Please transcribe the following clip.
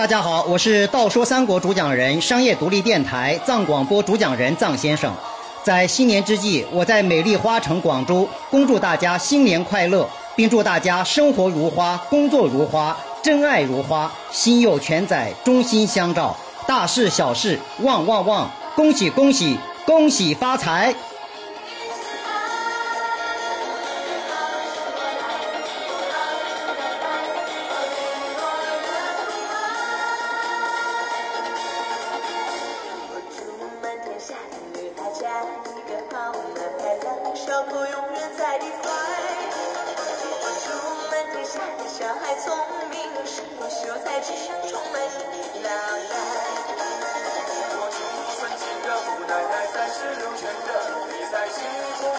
大家好，我是《道说三国》主讲人、商业独立电台藏广播主讲人藏先生。在新年之际，我在美丽花城广州，恭祝大家新年快乐，并祝大家生活如花，工作如花，真爱如花，心有全载，忠心相照，大事小事旺旺旺，恭喜恭喜，恭喜发财！女孩嫁一个好男孩，两小口永远在一块。我祝满天下的小孩聪明胜过秀才，智商充满你脑袋。我祝尊敬的姑奶奶三十六圈的。